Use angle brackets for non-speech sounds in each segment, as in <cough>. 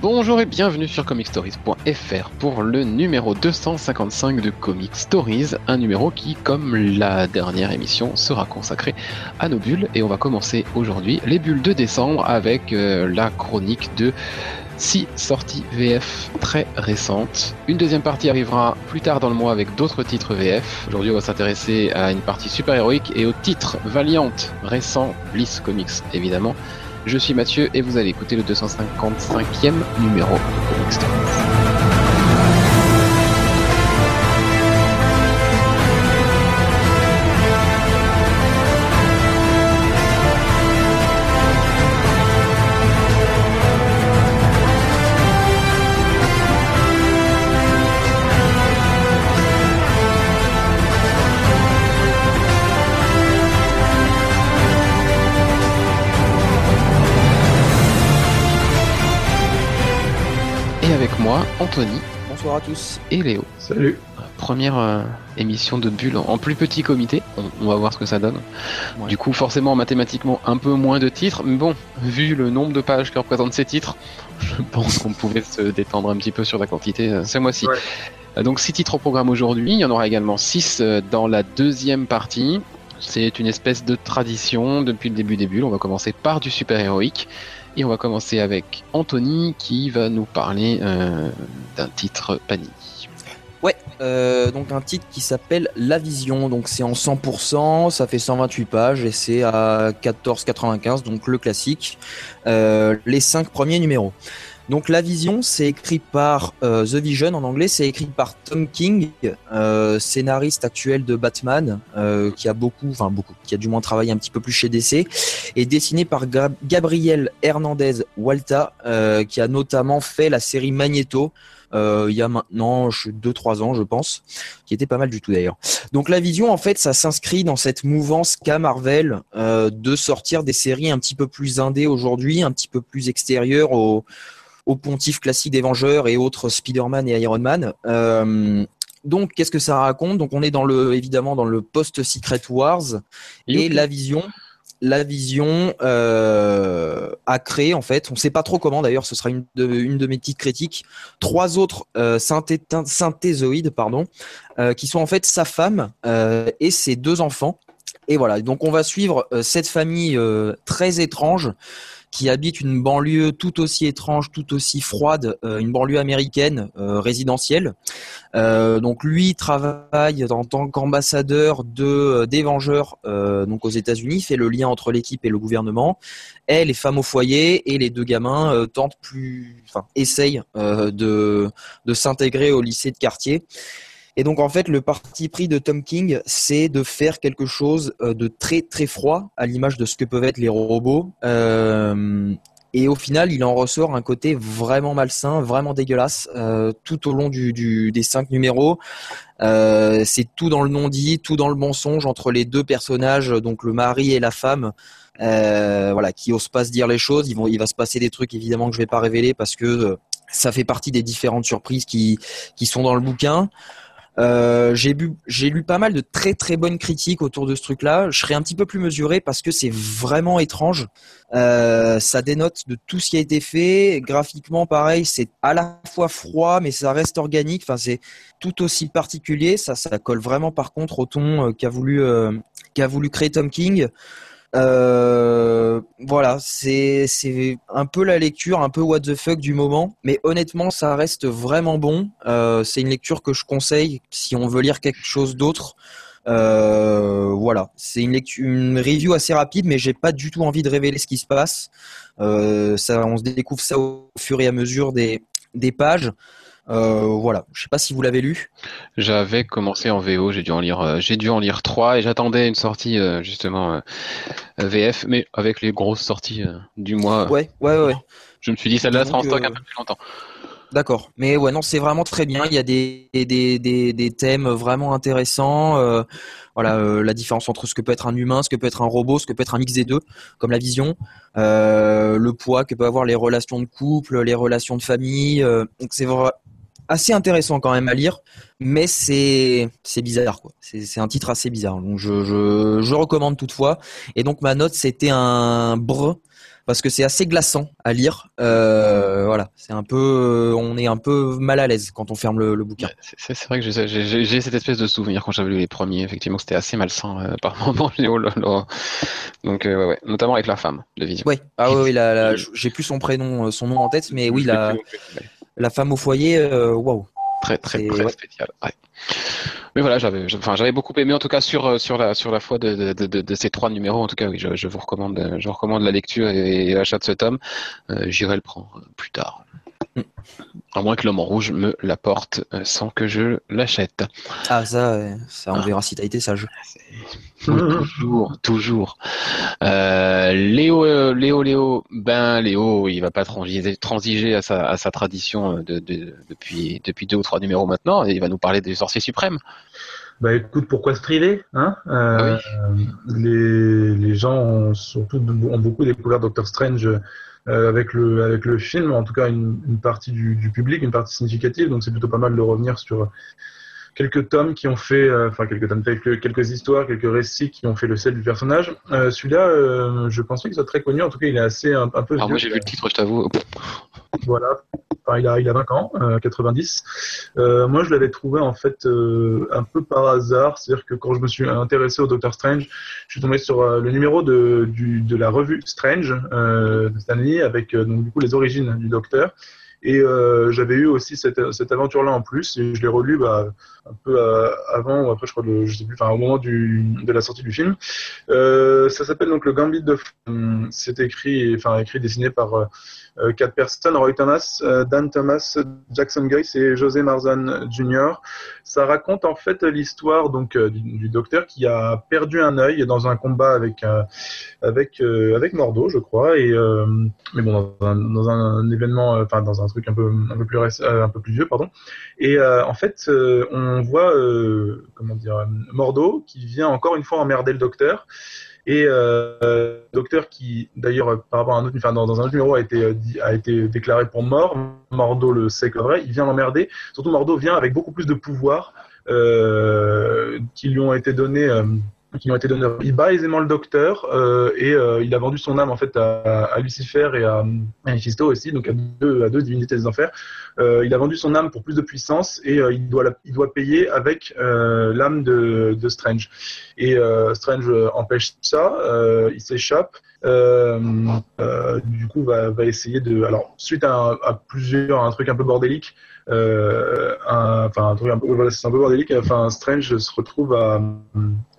Bonjour et bienvenue sur comicstories.fr pour le numéro 255 de Comic Stories, un numéro qui, comme la dernière émission, sera consacré à nos bulles. Et on va commencer aujourd'hui les bulles de décembre avec euh, la chronique de 6 sorties VF très récentes. Une deuxième partie arrivera plus tard dans le mois avec d'autres titres VF. Aujourd'hui, on va s'intéresser à une partie super-héroïque et au titre Valiant récent, Bliss Comics évidemment. Je suis Mathieu et vous allez écouter le 255e numéro de Comic. Moi, Anthony Bonsoir à tous. et Léo. Salut. Première euh, émission de Bulle en plus petit comité. On, on va voir ce que ça donne. Ouais. Du coup, forcément, mathématiquement, un peu moins de titres. Mais bon, vu le nombre de pages que représentent ces titres, <laughs> je pense qu'on pouvait se détendre un petit peu sur la quantité euh, ce mois-ci. Ouais. Euh, Donc, six titres au programme aujourd'hui. Il y en aura également six euh, dans la deuxième partie. C'est une espèce de tradition depuis le début des bulles. On va commencer par du super-héroïque. Et on va commencer avec Anthony qui va nous parler euh, d'un titre Panini. Ouais, euh, donc un titre qui s'appelle La Vision, donc c'est en 100%, ça fait 128 pages et c'est à 14,95, donc le classique, euh, les cinq premiers numéros. Donc La Vision, c'est écrit par euh, The Vision en anglais, c'est écrit par Tom King, euh, scénariste actuel de Batman, euh, qui a beaucoup, enfin beaucoup, qui a du moins travaillé un petit peu plus chez DC, et dessiné par Gab- Gabriel Hernandez Walta, qui a notamment fait la série Magneto, il y a maintenant 2-3 ans, je pense, qui était pas mal du tout d'ailleurs. Donc la vision, en fait, ça s'inscrit dans cette mouvance qu'a Marvel de sortir des séries un petit peu plus indées aujourd'hui, un petit peu plus extérieures au, au pontif classique des Vengeurs et autres Spider-Man et Iron Man. Euh, donc, qu'est-ce que ça raconte? Donc, on est dans le, évidemment dans le post-Secret Wars et la vision. La vision euh, a créé en fait, on ne sait pas trop comment d'ailleurs, ce sera une de, une de mes petites critiques, trois autres euh, synthé- synthézoïdes pardon, euh, qui sont en fait sa femme et ses deux enfants. Et voilà, donc on va suivre cette famille très étrange qui habite une banlieue tout aussi étrange, tout aussi froide, euh, une banlieue américaine euh, résidentielle. Euh, donc lui travaille en tant qu'ambassadeur de des Vengeurs donc aux États-Unis, fait le lien entre l'équipe et le gouvernement. Elle est femme au foyer et les deux gamins tentent plus, enfin essayent de de s'intégrer au lycée de quartier. Et donc en fait, le parti pris de Tom King, c'est de faire quelque chose euh, de très très froid, à l'image de ce que peuvent être les robots. Euh, et au final, il en ressort un côté vraiment malsain, vraiment dégueulasse, euh, tout au long des cinq numéros. C'est tout dans le non-dit, tout dans le mensonge entre les deux personnages, donc le mari et la femme. Voilà, qui osent pas se dire les choses. Il va se passer des trucs évidemment que je vais pas révéler parce que ça fait partie des différentes surprises qui sont dans le bouquin. Euh, j'ai lu pas mal de très très bonnes critiques autour de ce truc-là. Je serais un petit peu plus mesuré parce que c'est vraiment étrange. Euh, ça dénote de tout ce qui a été fait. Graphiquement, pareil, c'est à la fois froid, mais ça reste organique. Enfin, c'est tout aussi particulier. Ça, ça colle vraiment par contre au ton euh, qu'a voulu euh, qu'a voulu créer Tom King. Euh, voilà, c'est un peu la lecture, un peu what the fuck du moment, mais honnêtement, ça reste vraiment bon. Euh, c'est une lecture que je conseille si on veut lire quelque chose d'autre. Euh, voilà, c'est une une review assez rapide, mais j'ai pas du tout envie de révéler ce qui se passe. Ça, on se découvre ça au fur et à mesure des des pages. Euh, voilà, je sais pas si vous l'avez lu. J'avais commencé en VO, j'ai dû en lire, euh, j'ai dû en lire trois et j'attendais une sortie euh, justement VF, mais avec les grosses sorties du mois, Ouais, ouais, ouais. je me suis dit celle-là sera en stock un peu plus longtemps. D'accord. Mais ouais, non, c'est vraiment très bien. Il y a des, des, des, des thèmes vraiment intéressants. Euh, voilà, euh, la différence entre ce que peut être un humain, ce que peut être un robot, ce que peut être un mix des deux, comme la vision, euh, le poids que peut avoir les relations de couple, les relations de famille. donc c'est assez intéressant quand même à lire, mais c'est c'est bizarre quoi. C'est un titre assez bizarre. Donc je, je je recommande toutefois. Et donc ma note c'était un br parce que c'est assez glaçant à lire. Euh, voilà, c'est un peu, on est un peu mal à l'aise quand on ferme le, bouquin. C'est vrai que j'ai cette espèce de souvenir quand j'avais lu les premiers, effectivement, c'était assez malsain euh, par <laughs> moment. Donc ouais, ouais, notamment avec la femme de Vision. Ouais, ah oui, <laughs> j'ai plus son prénom, son nom en tête, mais oui, la, la femme au foyer, waouh. Très très très spécial. Ouais. Mais voilà, j'avais, enfin, j'avais beaucoup aimé en tout cas sur euh, sur la sur la foi de, de, de, de ces trois numéros. En tout cas, oui, je, je vous recommande, je recommande la lecture et, l'achat de ce tome. Euh, j'irai le prendre plus tard. À moins que l'homme en rouge me l'apporte euh, sans que je l'achète. Ah ça, ça on ah. verra si t'as été sage. toujours, toujours. Euh, Léo, euh, Léo, Léo, ben Léo, il va pas transiger, transiger à, sa, à sa tradition de, de, depuis, depuis deux ou trois numéros maintenant. Et il va nous parler des sorciers suprêmes. Bah écoute, pourquoi se priver hein euh, les, les gens ont surtout ont beaucoup découvert Doctor Strange euh, avec le avec le film, en tout cas une, partie du, public, une partie significative. Donc c'est plutôt pas mal de revenir sur quelques tomes qui ont fait, euh, enfin quelques tomes, quelques, quelques histoires, quelques récits qui ont fait le sel du personnage. Euh, Celui-là, euh, je pense qu'il soit très connu. En tout cas, il est assez un, peu. Alors moi j'ai vu le titre, je t'avoue. Voilà. Enfin, il a il a 20 ans, 90. Euh, moi, je l'avais trouvé en fait un peu par hasard, c'est-à-dire que quand je me suis intéressé au Doctor Strange, je suis tombé sur le numéro de du, de la revue Strange de Stanley avec donc du coup les origines du Docteur. Et euh, j'avais eu aussi cette, cette aventure-là en plus. Et je l'ai relu bah, un peu euh, avant ou après, je crois, le, je sais plus, enfin au moment du, de la sortie du film. Euh, ça s'appelle donc le Gambit de. C'est écrit, enfin écrit, dessiné par euh, quatre personnes Roy Thomas, Dan Thomas, Jackson Grace et José Marzan Jr. Ça raconte en fait l'histoire donc du, du, docteur qui a perdu un œil dans un combat avec avec avec Mordo, je crois. Et mais bon, dans un, dans un événement, enfin dans un un truc un peu un peu plus euh, un peu plus vieux pardon. Et euh, en fait euh, on voit comment dire Mordo qui vient encore une fois emmerder le docteur. Et euh, docteur qui d'ailleurs par rapport à un autre enfin, dans, un numéro a été a été déclaré pour mort. Mordo le sait que vrai. Il vient l'emmerder. Surtout Mordo vient avec beaucoup plus de pouvoirs qui lui ont été donnés qui ont été donnés. Il bat aisément le docteur euh, et euh, il a vendu son âme en fait à, Lucifer et à, Mephisto aussi, donc à deux, à deux divinités des enfers. Euh, il a vendu son âme pour plus de puissance et il doit il doit payer avec l'âme de, de, Strange. Et Strange empêche ça, il s'échappe. Du coup, va, essayer de. Alors, suite à, plusieurs, un truc un peu bordélique, euh, un, enfin un truc un peu, voilà, c'est un peu bordélique. Enfin, Strange se retrouve à,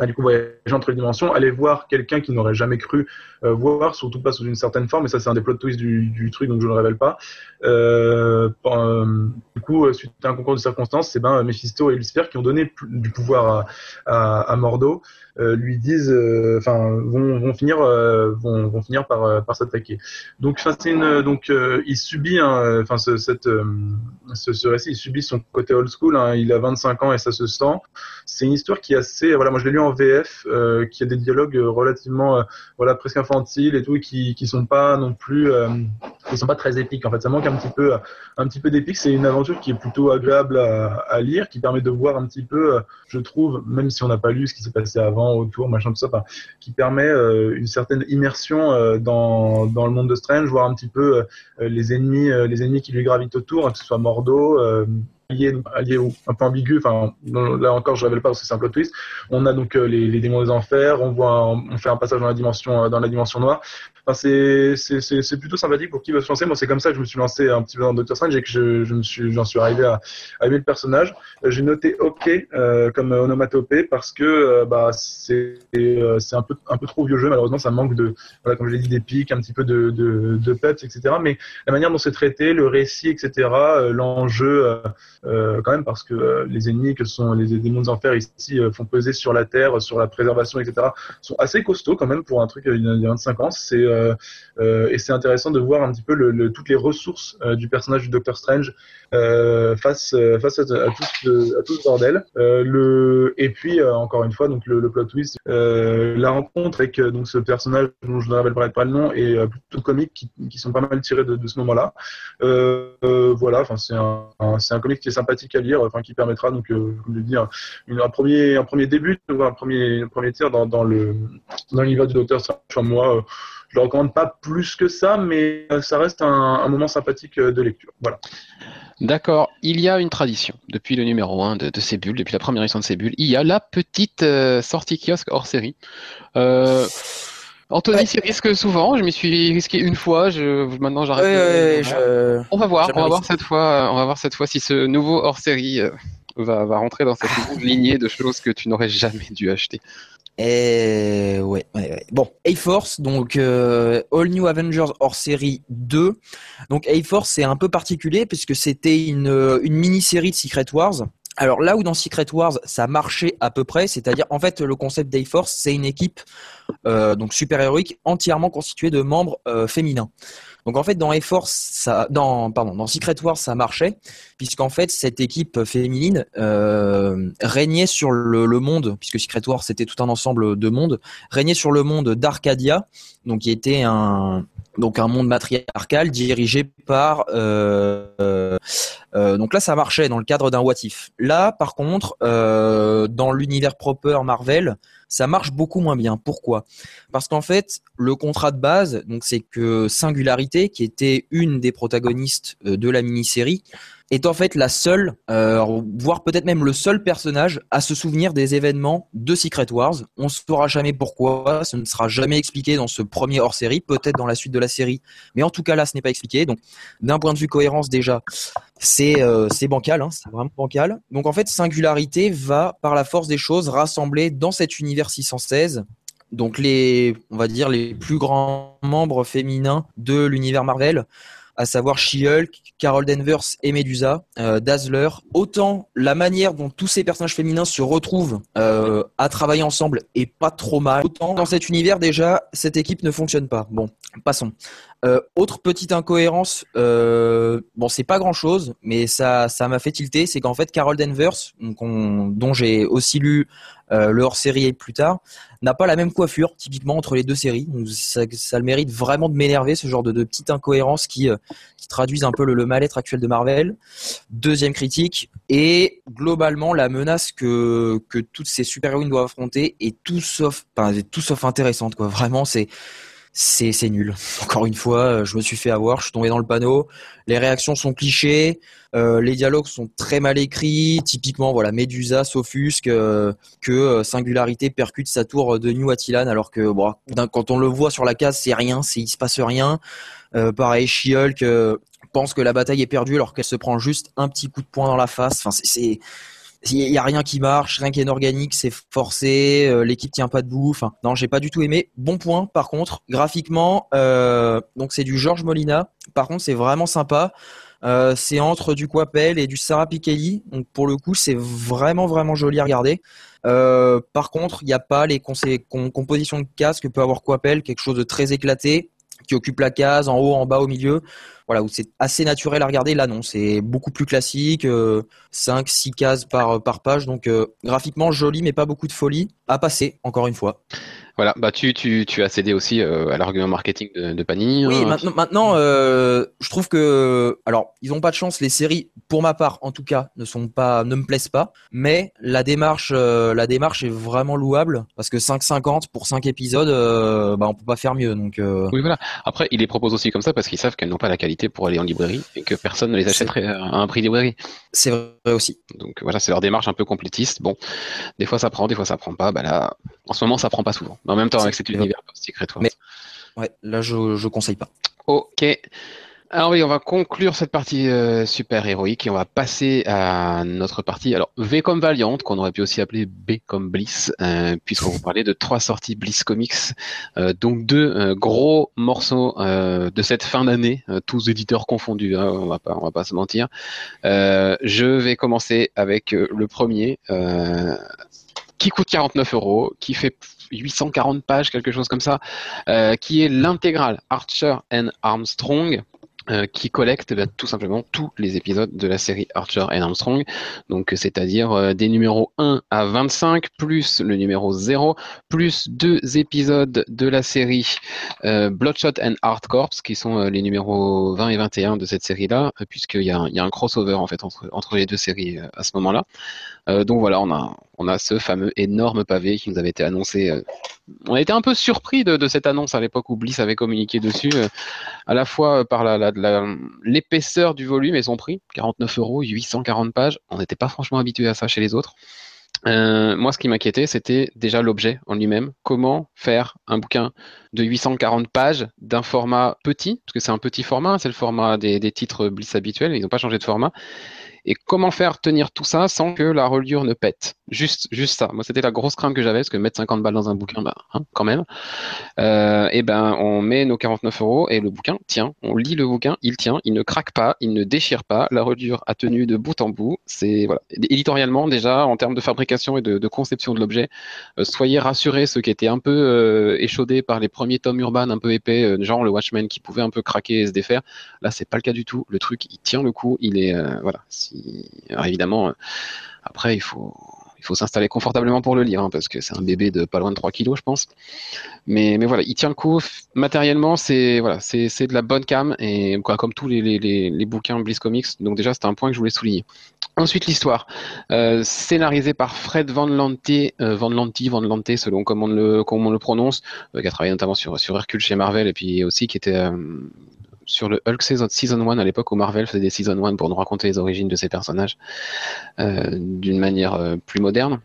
du coup voyager entre les dimensions, aller voir quelqu'un qui n'aurait jamais cru euh, voir, surtout pas sous une certaine forme. Et ça, c'est un des plot twists du, du, truc, donc je ne le révèle pas. Euh, euh, du coup, suite à un concours de circonstances, c'est ben Mephisto et Lucifer qui ont donné du pouvoir à, à, à Mordo. Euh, lui disent, euh, enfin, vont, vont, finir, euh, vont, vont, finir par, par s'attaquer. Donc, donc, il subit, enfin, ce, cette, ce, récit, il subit son côté old school. Hein, il a 25 ans et ça se sent. C'est une histoire qui est assez, voilà, moi je l'ai lu en VF, qui a des dialogues relativement, voilà, presque infantiles et tout, et qui, qui sont pas non plus, qui sont pas très épiques. En fait, ça manque un petit peu, un petit peu d'épique. C'est une aventure qui est plutôt agréable à, lire, qui permet de voir un petit peu, je trouve, même si on n'a pas lu ce qui s'est passé avant autour, machin, tout ça, qui permet euh, une certaine immersion euh, dans, dans le monde de Strange, voir un petit peu euh, les ennemis, les ennemis qui lui gravitent autour, hein, que ce soit Mordo, allié, allié ou un peu ambigu. Enfin, là encore, je révèle pas parce que c'est un plot twist. On a donc les, les, démons des enfers. On voit, on fait un passage dans la dimension, dimension noire. Enfin, c'est, plutôt sympathique pour qui veut se lancer. Moi, c'est comme ça que je me suis lancé un petit peu dans Doctor Strange et que je, je suis, j'en suis arrivé à, aimer le personnage. J'ai noté OK euh, comme onomatopée parce que euh, bah c'est, euh, c'est un peu, un peu trop vieux jeu. Malheureusement, ça manque de, voilà, comme je l'ai dit, des un petit peu de, de, peps, etc. Mais la manière dont c'est traité, le récit, etc. l'enjeu euh, quand même parce que euh, les ennemis que sont les démons des enfers ici euh, font peser sur la terre, sur la préservation, etc. sont assez costauds quand même pour un truc il y a 25 ans. C'est et c'est intéressant de voir un petit peu toutes les ressources du personnage du Docteur Strange face à, tout ce, bordel. et puis encore une fois donc le, plot twist, la rencontre avec donc ce personnage dont je ne rappelle pas le nom et plutôt comique qui, qui, sont pas mal tirés de, ce moment-là. voilà, c'est un, un comique qui sympathique à lire, enfin qui permettra donc, euh, de dire un premier un premier début, un premier un premier tir dans, dans du Docteur Strange. Moi, euh, je le recommande pas plus que ça, mais ça reste un, moment sympathique de lecture. Voilà. D'accord. Il y a une tradition depuis le numéro 1 de, bulles, depuis la première édition de ces. Il y a la petite sortie kiosque hors série. Anthony s'y risque souvent. Je m'y suis risqué une fois. Je, maintenant, j'arrête. On va voir. On va voir cette fois. On va voir cette fois si ce nouveau hors série va, va rentrer dans cette <laughs> lignée de choses que tu n'aurais jamais dû acheter. Et ouais, ouais, Bon, A-Force, donc euh, All New Avengers hors série 2. Donc A-Force, c'est un peu particulier puisque c'était une, une mini-série de Secret Wars. Alors là où dans Secret Wars, ça marchait à peu près, c'est-à-dire en fait le concept d'A-Force, c'est une équipe euh, donc super-héroïque entièrement constituée de membres euh, féminins. Donc en fait dans dans pardon, dans Secret Wars, ça marchait puisqu'en fait cette équipe féminine euh, régnait sur le, monde, puisque Secret Wars c'était tout un ensemble de mondes, régnait sur le monde d'Arcadia, donc qui était un monde matriarcal dirigé par euh, euh, donc là ça marchait dans le cadre d'un what if. Là par contre dans l'univers proper Marvel ça marche beaucoup moins bien. Pourquoi? Parce qu'en fait, le contrat de base, donc c'est que Singularité, qui était une des protagonistes de la mini-série, est en fait la seule, euh, voire peut-être même le seul personnage à se souvenir des événements de Secret Wars. On ne saura jamais pourquoi, ce ne sera jamais expliqué dans ce premier hors-série, peut-être dans la suite de la série, mais en tout cas là, ce n'est pas expliqué. Donc, d'un point de vue cohérence déjà, c'est euh, bancal, hein, c'est vraiment bancal. Donc en fait, Singularité va, par la force des choses, rassembler dans cet univers 616 donc les, on va dire les plus grands membres féminins de l'univers Marvel à savoir She-Hulk, Carol Danvers et Medusa, euh, Dazzler. Autant la manière dont tous ces personnages féminins se retrouvent euh, à travailler ensemble est pas trop mal. Autant dans cet univers déjà, cette équipe ne fonctionne pas. Bon, passons. Euh, autre petite incohérence, euh, bon c'est pas grand chose, mais ça ça m'a fait tilter, c'est qu'en fait Carol Danvers, dont j'ai aussi lu euh, le hors-série plus tard, n'a pas la même coiffure typiquement entre les deux séries. ça, ça le mérite vraiment de m'énerver ce genre de, de petites incohérences qui, euh, qui traduisent un peu le, mal-être actuel de Marvel. Deuxième critique et globalement la menace que que toutes ces super-héroïnes doivent affronter est tout sauf, enfin, tout sauf intéressante quoi. Vraiment c'est c'est nul. Encore une fois, euh, je me suis fait avoir, je suis tombé dans le panneau. Les réactions sont clichés, euh, les dialogues sont très mal écrits. Typiquement, voilà, Medusa s'offusque euh, que Singularité percute sa tour de New Attilan, alors que quand on le voit sur la case, c'est rien, c'est il se passe rien. pareil, She-Hulk pense que la bataille est perdue alors qu'elle se prend juste un petit coup de poing dans la face. Enfin, c'est il y a rien qui marche, rien qui est organique, c'est forcé, euh, l'équipe tient pas debout. Enfin, non, j'ai pas du tout aimé. Bon point, par contre, graphiquement, euh, donc c'est du George Molina. Par contre, c'est vraiment sympa. Euh, c'est entre du Quapel et du Sarah Pikeli. Donc pour le coup, c'est vraiment vraiment joli à regarder. par contre, il n'y a pas les compositions de cases que peut avoir Quapel, quelque chose de très éclaté qui occupe la case en haut, en bas, au milieu voilà, où c'est assez naturel à regarder. Là, non, c'est beaucoup plus classique, 5, 6 cases par, par page. Donc, euh, graphiquement, joli, mais pas beaucoup de folie. À passer, encore une fois. Voilà, bah tu, tu, tu as cédé aussi euh, à l'argument marketing de, de Panini. Oui, hein. maintenant, maintenant euh, je trouve que, alors, ils n'ont pas de chance. Les séries, pour ma part, en tout cas, ne sont pas, ne me plaisent pas. Mais la démarche, euh, la démarche est vraiment louable parce que 5,50 pour 5 épisodes, bah, on peut pas faire mieux. Donc. Oui, voilà. Après, ils les proposent aussi comme ça parce qu'ils savent qu'elles n'ont pas la qualité pour aller en librairie et que personne ne les achèterait à un prix librairie. C'est vrai aussi. Donc voilà, c'est leur démarche un peu complétiste. Bon, des fois ça prend, des fois ça prend pas. Bah là, en ce moment, ça prend pas souvent en même temps avec cet univers Secret Mais ouais, là je je conseille pas. Ok. Alors oui, on va conclure cette partie euh, super héroïque et on va passer à notre partie. Alors V comme Valiant, qu'on aurait pu aussi appeler B comme Bliss, euh, puisqu'on vous parlait de trois sorties Bliss Comics, euh, donc deux gros morceaux de cette fin d'année, tous éditeurs confondus. Hein, on va pas, on va pas se mentir. je vais commencer avec le premier, qui coûte 49 euros, qui fait 840 pages, quelque chose comme ça, euh, qui est l'intégrale Archer and Armstrong. Euh, qui collecte bah, tout simplement tous les épisodes de la série Archer and Armstrong, donc c'est-à-dire euh, des numéros 1 à 25 plus le numéro 0 plus deux épisodes de la série Bloodshot and Hard Corps qui sont les numéros 20 et 21 de cette série-là, puisqu'il y, y, a un crossover en fait entre, entre les deux séries à ce moment-là. donc voilà, on a on a ce fameux énorme pavé qui nous avait été annoncé. Euh, on a été un peu surpris de, cette annonce à l'époque où Bliss avait communiqué dessus, euh, à la fois par l'épaisseur du volume et son prix, 49 euros, 840 pages. On n'était pas franchement habitué à ça chez les autres. Euh, moi, ce qui m'inquiétait, c'était déjà l'objet en lui-même. Comment faire un bouquin de 840 pages d'un format petit, parce que c'est un petit format, c'est le format des, des titres Bliss habituels, ils n'ont pas changé de format. Et comment faire tenir tout ça sans que la reliure ne pète? Juste, juste ça. Moi, c'était la grosse crainte que j'avais, parce que mettre 50 balles dans un bouquin, bah, hein, quand même. Euh, et ben, on met nos 49 euros et le bouquin tient. On lit le bouquin, il tient, il ne craque pas, il ne déchire pas. La reliure a tenu de bout en bout. C'est voilà. Éditorialement, déjà, en termes de fabrication et de, conception de l'objet, euh, soyez rassurés ceux qui étaient un peu euh, échaudés par les premiers tomes urbains un peu épais, euh, genre le Watchmen qui pouvait un peu craquer et se défaire. Là, c'est pas le cas du tout. Le truc, il tient le coup. Il est voilà. Alors évidemment, après, il faut il faut s'installer confortablement pour le lire, hein, parce que c'est un bébé de pas loin de 3 kilos, je pense. Mais, voilà, il tient le coup. Matériellement, c'est c'est de la bonne cam, et quoi, comme tous les, les, les, bouquins Bliss Comics. Donc déjà, c'était un point que je voulais souligner. Ensuite, l'histoire. Euh, scénarisée par Fred Van Lante, euh, Van Lante, Van Lante, selon comment on le, prononce, euh, qui a travaillé notamment sur, Hercule chez Marvel, et puis aussi qui était sur le Hulk Season 1 à l'époque où Marvel faisait des Season 1 pour nous raconter les origines de ces personnages euh, d'une manière euh, plus moderne.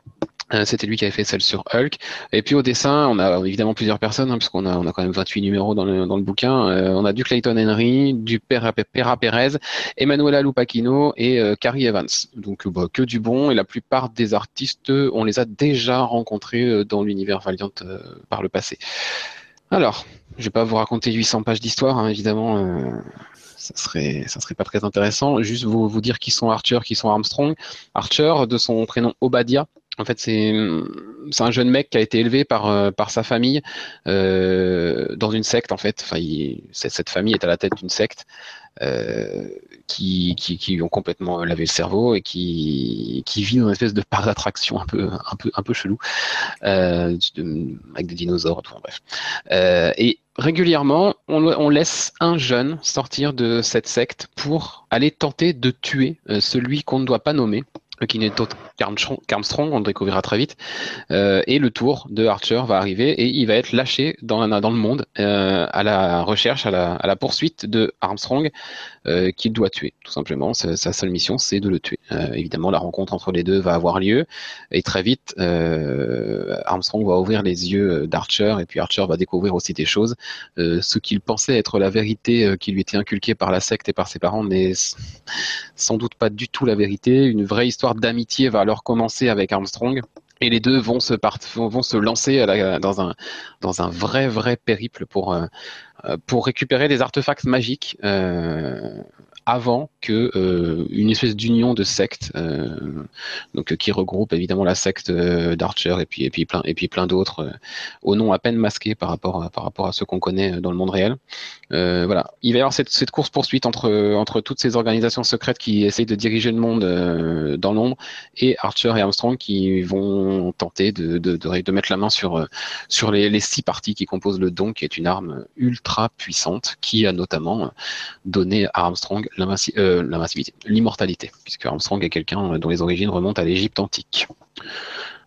Euh, c'était lui qui avait fait celle sur Hulk. Et puis au dessin, on a évidemment plusieurs personnes, hein, puisqu'on a, quand même 28 numéros dans le, dans le bouquin. on a du Clayton Henry, du Pera, Pera Perez, Emanuela Lupacchino et Carrie Evans. Donc bah, que du bon. Et la plupart des artistes, on les a déjà rencontrés dans l'univers Valiant par le passé. Alors, je vais pas vous raconter 800 pages d'histoire, hein, évidemment. Euh, ça serait, ça serait pas très intéressant. Juste vous, vous dire qui sont Archer, qui sont Armstrong. Archer, de son prénom Obadia. En fait, c'est un jeune mec qui a été élevé par, euh, par sa famille euh, dans une secte, en fait. Enfin, cette famille est à la tête d'une secte. Euh, qui, qui, qui, ont complètement lavé le cerveau et qui, qui vit dans une espèce de parc d'attraction un peu, un peu, un peu chelou, euh, avec des dinosaures, tout, bref. Euh, et régulièrement, on, on, laisse un jeune sortir de cette secte pour aller tenter de tuer euh, celui qu'on ne doit pas nommer qui n'est autre qu'Armstrong, on le découvrira très vite. Euh, et le tour de Archer va arriver et il va être lâché dans, le monde euh, à la recherche, à la, poursuite de Armstrong euh, qu'il doit tuer, tout simplement. Sa, seule mission, c'est de le tuer. Évidemment, la rencontre entre les deux va avoir lieu et très vite, Armstrong va ouvrir les yeux d'Archer et puis Archer va découvrir aussi des choses. ce qu'il pensait être la vérité qui lui était inculquée par la secte et par ses parents n'est sans doute pas du tout la vérité. Une vraie histoire d'amitié va alors commencer avec Armstrong. Et les deux vont se, vont se lancer dans, un, vrai, vrai périple pour, euh, pour récupérer des artefacts magiques euh, avant que euh, une espèce d'union de sectes, euh, donc qui regroupe évidemment la secte euh, d'Archer et puis et puis plein et puis plein d'autres au nom à peine masqué par rapport à, par rapport à ceux qu'on connaît dans le monde réel. voilà, il va y avoir cette, cette course poursuite entre entre toutes ces organisations secrètes qui essayent de diriger le monde dans l'ombre et Archer et Armstrong qui vont tenter de de, de, de mettre la main sur sur les, les six parties qui composent le don, qui est une arme ultra puissante qui a notamment donné à Armstrong euh, l'immortalité, puisque Armstrong est quelqu'un dont les origines remontent à l'Égypte antique.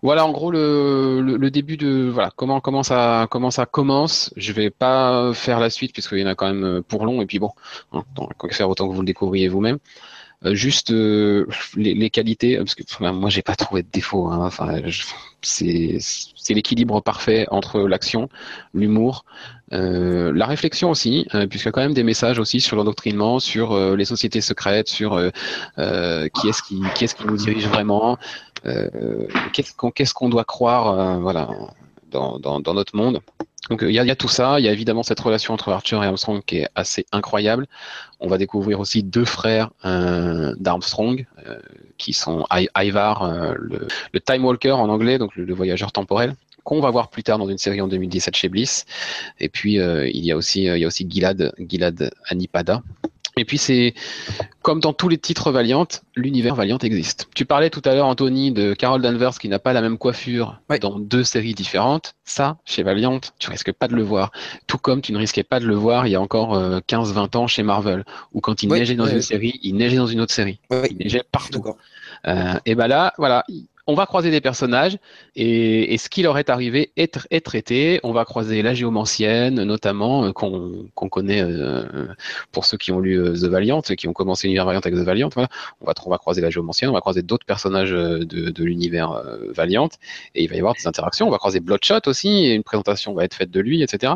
Voilà en gros le, début de voilà comment comment ça comment ça commence. Je vais pas faire la suite puisqu'il y en a quand même pour long et puis bon, hein, faire autant que vous le découvriez vous-même. Euh, juste euh, les, qualités, parce que moi j'ai pas trouvé de défaut. Hein, enfin, c'est l'équilibre parfait entre l'action, l'humour, euh, la réflexion aussi, puisqu'il y a quand même des messages aussi sur l'endoctrinement, sur les sociétés secrètes, sur qui est-ce qui, qui est-ce qui nous dirige vraiment, qu'est-ce qu'on doit croire, voilà, dans, notre monde. Donc il y, a tout ça, il y a évidemment cette relation entre Archer et Armstrong qui est assez incroyable. On va découvrir aussi deux frères euh, d'Armstrong euh, qui sont Ivar, euh, le, Time Walker en anglais, donc le, voyageur temporel, qu'on va voir plus tard dans une série en 2017 chez Bliss. Et puis euh, il y a aussi il y Gilad Anipada et puis c'est comme dans tous les titres Valiant, l'univers Valiant existe. Tu parlais tout à l'heure, Anthony, de Carol Danvers qui n'a pas la même coiffure dans deux séries différentes. Ça, chez Valiant, tu risques pas de le voir. Tout comme tu ne risquais pas de le voir il y a encore 15-20 euh, ans chez Marvel, où quand il neigeait dans une série, il neigeait dans une autre série. Il neigeait partout. Euh, et ben là, voilà, on va croiser des personnages et, ce qui leur est arrivé est, est, traité. On va croiser la géomancienne, notamment, euh, qu'on connaît euh, pour ceux qui ont lu The Valiant, qui ont commencé l'univers Valiant avec The Valiant. On, va, croiser la géomancienne, on va croiser d'autres personnages de, de l'univers Valiant et il va y avoir des interactions. On va croiser Bloodshot aussi, et une présentation va être faite de lui, etc.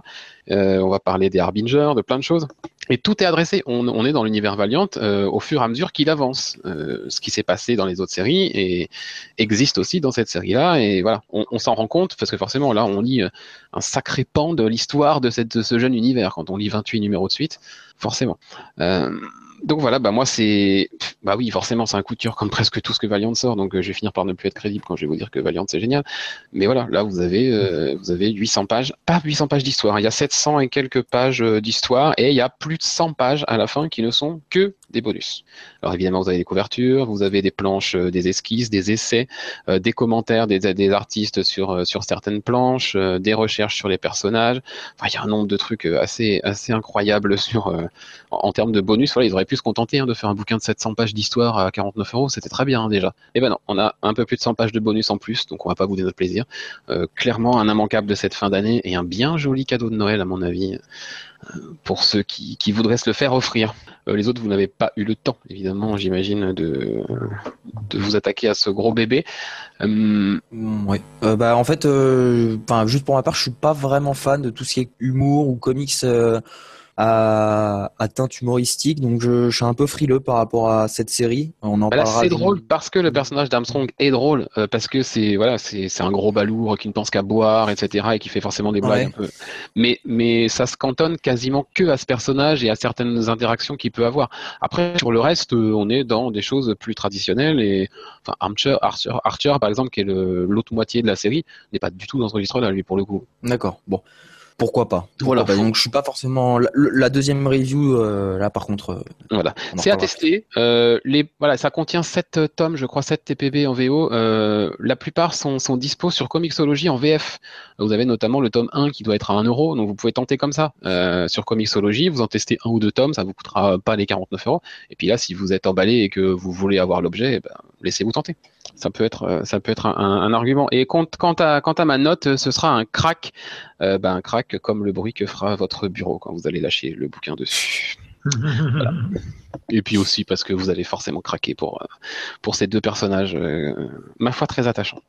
on va parler des Harbingers, de plein de choses. Et tout est adressé. On, est dans l'univers Valiant euh, au fur et à mesure qu'il avance. Euh, ce qui s'est passé dans les autres séries et existe aussi dans cette série-là. Et voilà, on, s'en rend compte parce que forcément là, on lit euh, un sacré pan de l'histoire de, de, ce jeune univers quand on lit 28 numéros de suite, forcément donc voilà, bah moi c'est, bah oui, forcément c'est un coup de cœur comme <laughs> presque tout ce que Valiant sort, donc euh, je vais finir par ne plus être crédible quand je vais vous dire que Valiant c'est génial. Mais voilà, là vous avez, euh, vous avez 800 pages, pas 800 pages d'histoire, il y a 700 et quelques pages euh, d'histoire et il y a plus de 100 pages à la fin qui ne sont que des bonus. Alors évidemment, vous avez des couvertures, vous avez des planches, euh, des esquisses, des essais, euh, des commentaires des, des, artistes sur, euh, sur certaines planches, des recherches sur les personnages. Enfin, il y a un nombre de trucs assez, assez incroyables <laughs> sur, en, termes de bonus. Voilà, ils auraient pu se contenter hein, de faire un bouquin de 700 pages d'histoire à 49 euros, c'était très bien hein, déjà. Et eh ben non, on a un peu plus de 100 pages de bonus en plus, donc on va pas vous donner notre plaisir. clairement, un immanquable de cette fin d'année et un bien joli cadeau de Noël à mon avis pour ceux qui, voudraient se le faire offrir. Euh, les autres, vous n'avez pas eu le temps, évidemment, j'imagine, de, vous attaquer à ce gros bébé. Euh, ouais. Euh, bah, en fait, juste pour ma part, je suis pas vraiment fan de tout ce qui est humour ou comics à, teinte humoristique, donc je, suis un peu frileux par rapport à cette série. On en bah C'est drôle parce que le personnage d'Armstrong est drôle, euh, parce que c'est voilà, c'est un gros balourd qui ne pense qu'à boire, etc., et qui fait forcément des blagues un peu. Mais mais ça se cantonne quasiment que à ce personnage et à certaines interactions qu'il peut avoir. Après sur le reste, euh, on est dans des choses plus traditionnelles et enfin Archer, Archer, Archer par exemple, qui est l'autre moitié de la série, n'est pas du tout dans ce registre-là lui pour le coup. D'accord. Bon pourquoi pas. voilà. donc je suis pas forcément la, deuxième review euh, là par contre. Euh, voilà. C'est à tester. Euh, les voilà, ça contient 7 tomes, je crois 7 TPB en VO. la plupart sont sont dispo sur Comixology en VF. Vous avez notamment le tome 1 qui doit être à 1 euro, donc vous pouvez tenter comme ça sur Comixology. Vous en testez un ou deux tomes, ça vous coûtera pas les 49 euros. Et puis là, si vous êtes emballé et que vous voulez avoir l'objet, eh ben, laissez-vous tenter ça peut être euh, ça peut être un, argument. Et quant, à quant à ma note, ce sera un crack, euh, ben, un crack comme le bruit que fera votre bureau quand vous allez lâcher le bouquin dessus. <laughs> Et puis aussi parce que vous allez forcément craquer pour euh, pour ces deux personnages, ma foi très attachants.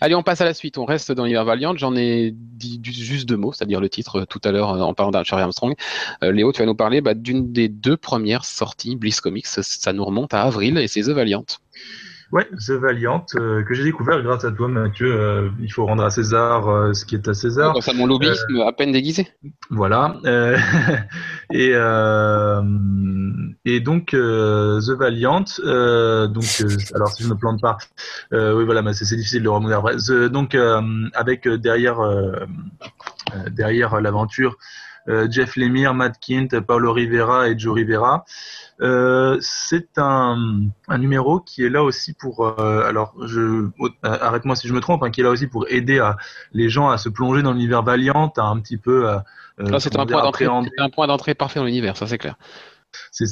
Allez, on passe à la suite. On reste dans l'univers Valiant. J'en ai dit juste deux mots, c'est-à-dire le titre tout à l'heure en parlant d'Archer Armstrong. Léo, tu vas nous parler bah, d'une des deux premières sorties Bliss Comics. Ça nous remonte à avril et c'est The Valiant. Ouais, The Valiant, euh, que j'ai découvert grâce à toi, Mathieu. Euh, il faut rendre à César euh, ce qui est à César. Grâce à mon lobbyisme à peine déguisé. Voilà. <laughs> et, et donc, The Valiant, donc, alors si je ne me plante pas, oui, voilà, mais c'est difficile de le remonter après. donc, avec derrière, derrière l'aventure, Jeff Lemire, Matt Kint, Paulo Rivera et Joe Rivera. Euh, c'est un, un, numéro qui est là aussi pour, euh, alors je euh, arrête-moi si je me trompe, hein, qui est là aussi pour aider à, les gens à se plonger dans l'univers Valiant, à un petit peu. Euh, c'est un, un, point d'entrée parfait dans l'univers, ça c'est clair c'est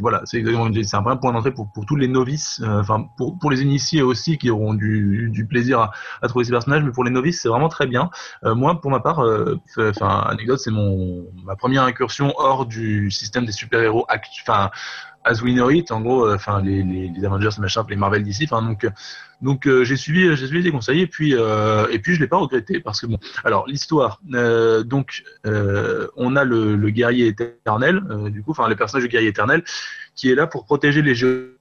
voilà c'est c'est un vrai point d'entrée pour pour tous les novices euh, enfin pour pour les initiés aussi qui auront du, du plaisir à, à, trouver ces personnages mais pour les novices c'est vraiment très bien. Euh, moi pour ma part euh, enfin anecdote c'est mon ma première incursion hors du système des super héros enfin as we know it, en gros, enfin les, les, les, Avengers, machin, les Marvel d'ici, enfin donc donc euh, j'ai suivi j'ai suivi des conseils et puis euh, et puis je l'ai pas regretté parce que bon. Alors l'histoire donc on a le, le guerrier éternel du coup enfin le personnage du guerrier éternel qui est là pour protéger les jeux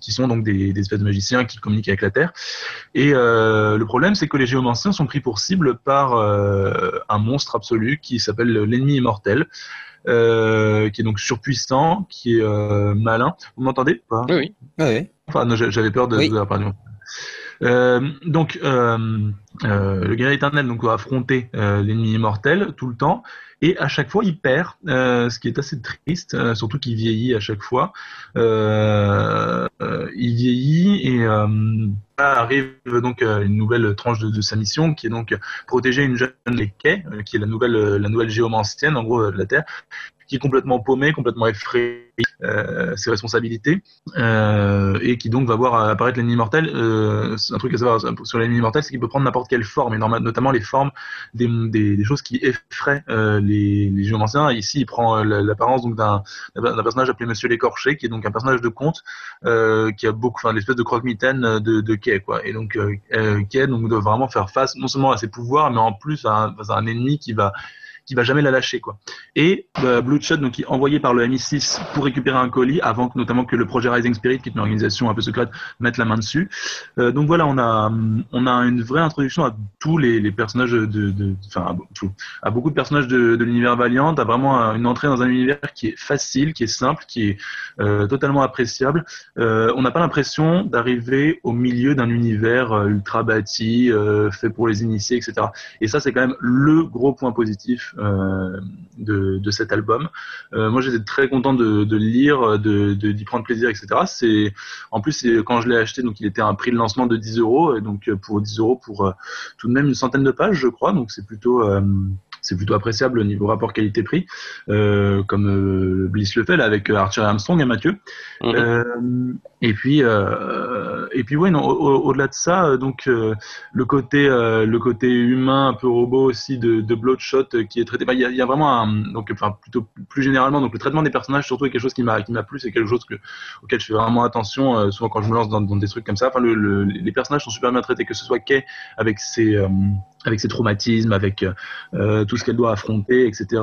qui sont donc des, des, espèces de magiciens qui communiquent avec la Terre. Et le problème c'est que les géomanciens sont pris pour cible par un monstre absolu qui s'appelle l'ennemi immortel euh, qui est donc surpuissant, qui est euh, malin. Vous m'entendez pas? Oui, oui. Enfin, j'avais peur de, de pardon. Euh, donc, euh, euh, le guerrier éternel doit affronter euh, l'ennemi immortel tout le temps, et à chaque fois il perd, ce qui est assez triste, surtout qu'il vieillit à chaque fois. il vieillit et arrive donc une nouvelle tranche de, sa mission, qui est donc protéger une jeune Lekkai, qui est la nouvelle la nouvelle géomancienne en gros de la Terre, qui est complètement paumé, complètement effrayé euh, ses responsabilités, euh, et qui donc va voir apparaître l'ennemi mortel. Euh, un truc à savoir sur l'ennemi mortel, c'est qu'il peut prendre n'importe quelle forme, et notamment les formes des, choses qui effraient euh, les, les géomanciens. Ici, il prend l'apparence d'un personnage appelé Monsieur l'écorché, qui est donc un personnage de conte qui a beaucoup, enfin, l'espèce de croque-mitaine de, de Kay. Et donc Kay doit vraiment faire face non seulement à ses pouvoirs, mais en plus à un ennemi qui va qui va jamais la lâcher quoi. Et euh, Bloodshot donc qui est envoyé par le MI6 pour récupérer un colis avant notamment que le projet Rising Spirit qui est une organisation un peu secrète mette la main dessus. Euh, donc voilà, on a on a une vraie introduction à tous les, personnages de, enfin à, beaucoup de personnages de, l'univers Valiant, à vraiment une entrée dans un univers qui est facile, qui est simple, qui est euh, totalement appréciable. Euh, on n'a pas l'impression d'arriver au milieu d'un univers ultra bâti, fait pour les initiés, etc. Et ça c'est quand même le gros point positif euh, de, cet album. Euh, moi, j'étais très content de, le lire, de d'y prendre plaisir, etc. C'est en plus quand je l'ai acheté, il était à un prix de lancement de 10 euros, et donc pour 10 euros pour tout de même une centaine de pages, je crois. Donc c'est plutôt c'est plutôt appréciable au niveau rapport qualité-prix, euh, comme euh, Bliss le fait là, avec Arthur Armstrong et Mathieu. Euh, et puis, euh, et puis ouais, non, au-delà de ça, euh, donc euh, le côté, le côté humain, un peu robot aussi de, de Bloodshot qui est traité. Bah, il y, a, y, a, vraiment un, donc, enfin plutôt plus généralement, donc le traitement des personnages surtout est quelque chose qui m'a qui m'a plu, c'est quelque chose que, auquel je fais vraiment attention souvent quand je me lance dans, dans des trucs comme ça. Enfin, le, les personnages sont super bien traités, que ce soit Kay avec ses avec ses traumatismes, avec euh, tout ce qu'elle doit affronter, etc.,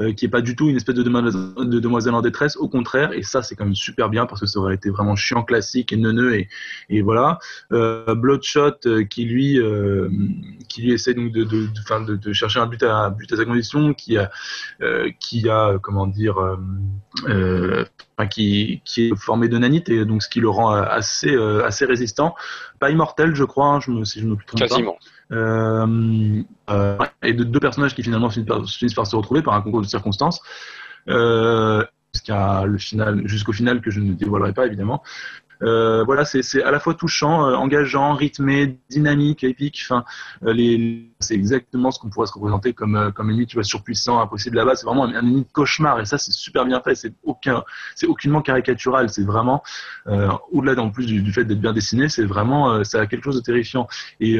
euh, qui est pas du tout une espèce de demoiselle, de demoiselle en détresse, au contraire, et ça c'est quand même super bien parce que ça aurait été vraiment chiant classique et neuneux et, et voilà. Euh, Bloodshot euh, qui lui euh, qui lui essaie donc de de, de, de, chercher un but à but à sa condition, qui a euh, qui a comment dire enfin, qui qui est formé de nanite et donc ce qui le rend assez assez résistant, pas immortel je crois, hein, je me si je me trompe Quasiment. Euh, euh, et de deux personnages qui finalement finissent par, finissent par se retrouver par un concours de circonstances. Euh, jusqu'à le final, jusqu'au final que je ne dévoilerai pas évidemment. Euh, voilà, c'est à la fois touchant, euh, engageant, rythmé, dynamique, épique. Enfin, euh, c'est exactement ce qu'on pourrait se représenter comme comme ennemi, surpuissant, impossible là-bas. C'est vraiment un, ennemi de cauchemar, et ça, c'est super bien fait. C'est aucun, c'est aucunement caricatural. C'est vraiment au-delà en plus du, du fait d'être bien dessiné, c'est vraiment, ça a quelque chose de terrifiant. Et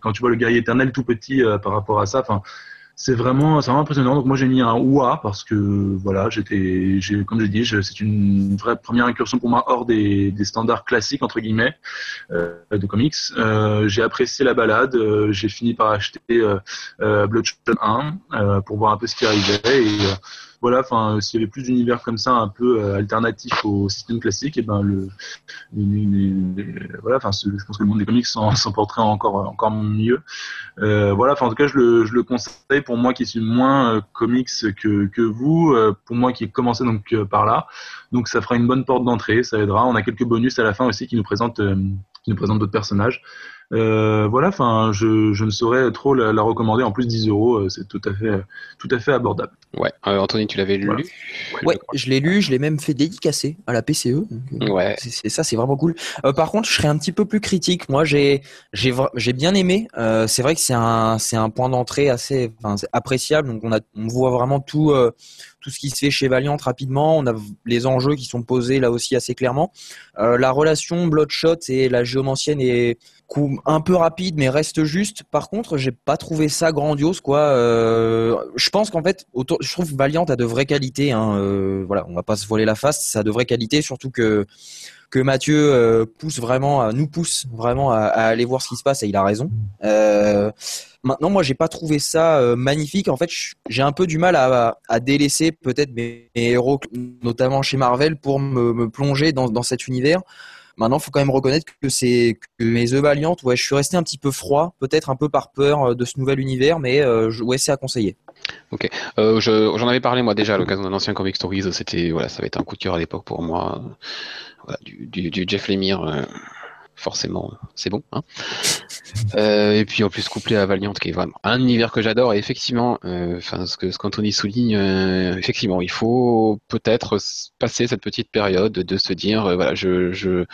quand tu vois le guerrier éternel tout petit par rapport à ça, enfin c'est vraiment, vraiment impressionnant. Donc moi j'ai mis un OUA parce que voilà, j'étais, comme j'ai dit, c'est une vraie première incursion pour moi hors des, des standards classiques entre guillemets euh, de comics. Euh, j'ai apprécié la balade, euh, j'ai fini par acheter euh, euh Bloodshot 1 euh, pour voir un peu ce qui arrivait et voilà, enfin, s'il y avait plus d'univers comme ça, un peu euh, alternatif au système classique, et ben le, voilà, enfin, je pense que le monde des comics s'en <laughs> porterait encore encore mieux. Euh, voilà, en tout cas, je le, je le conseille pour moi qui suis moins euh, comics que que vous, pour moi qui ai commencé donc par là, donc ça fera une bonne porte d'entrée, ça aidera. On a quelques bonus à la fin aussi qui nous présentent qui nous présentent d'autres personnages. Euh, voilà, enfin, je, je, ne saurais trop la, la, recommander. En plus, 10 euros, euh, c'est tout à fait, tout à fait abordable. Ouais, euh, Anthony, tu l'avais lu? Ouais, je l'ai lu, je l'ai même fait dédicacer à la PCE. Donc, ouais. C'est ça, c'est vraiment cool. par contre, je serais un petit peu plus critique. Moi, j'ai, j'ai, j'ai bien aimé. c'est vrai que c'est un, c'est un point d'entrée assez, appréciable. Donc, on a, on voit vraiment tout tout ce qui se fait chez Valiant rapidement. On a les enjeux qui sont posés là aussi assez clairement. Euh, la relation Bloodshot et la géomancienne est un peu rapide mais reste juste. Par contre, j'ai pas trouvé ça grandiose quoi. Euh, je pense qu'en fait, je trouve Valiant a de vraies qualités. Hein. Euh, voilà, on va pas se voiler la face, ça a de vraies qualités, surtout que que Mathieu euh, pousse vraiment, nous pousse vraiment à, à, aller voir ce qui se passe et il a raison. Euh, maintenant, moi, j'ai pas trouvé ça euh, magnifique. En fait, j'ai un peu du mal à, à délaisser peut-être mes, héros, notamment chez Marvel, pour me, me plonger dans, dans, cet univers. Maintenant, faut quand même reconnaître que c'est que mes œufs valiantes, ouais, je suis resté un petit peu froid, peut-être un peu par peur de ce nouvel univers, mais euh, ouais, c'est à conseiller. Ok, euh, j'en avais parlé moi déjà à l'occasion d'un ancien Comic Stories. C'était voilà, ça avait été un coup de cœur à l'époque pour moi du, Jeff Lemire, euh, forcément, c'est bon. Hein euh, et puis en plus couplé à Valiant, qui est vraiment un univers que j'adore. Et effectivement, euh, ce qu'Anthony souligne, euh, effectivement, il faut peut-être passer cette petite période de se dire, voilà, je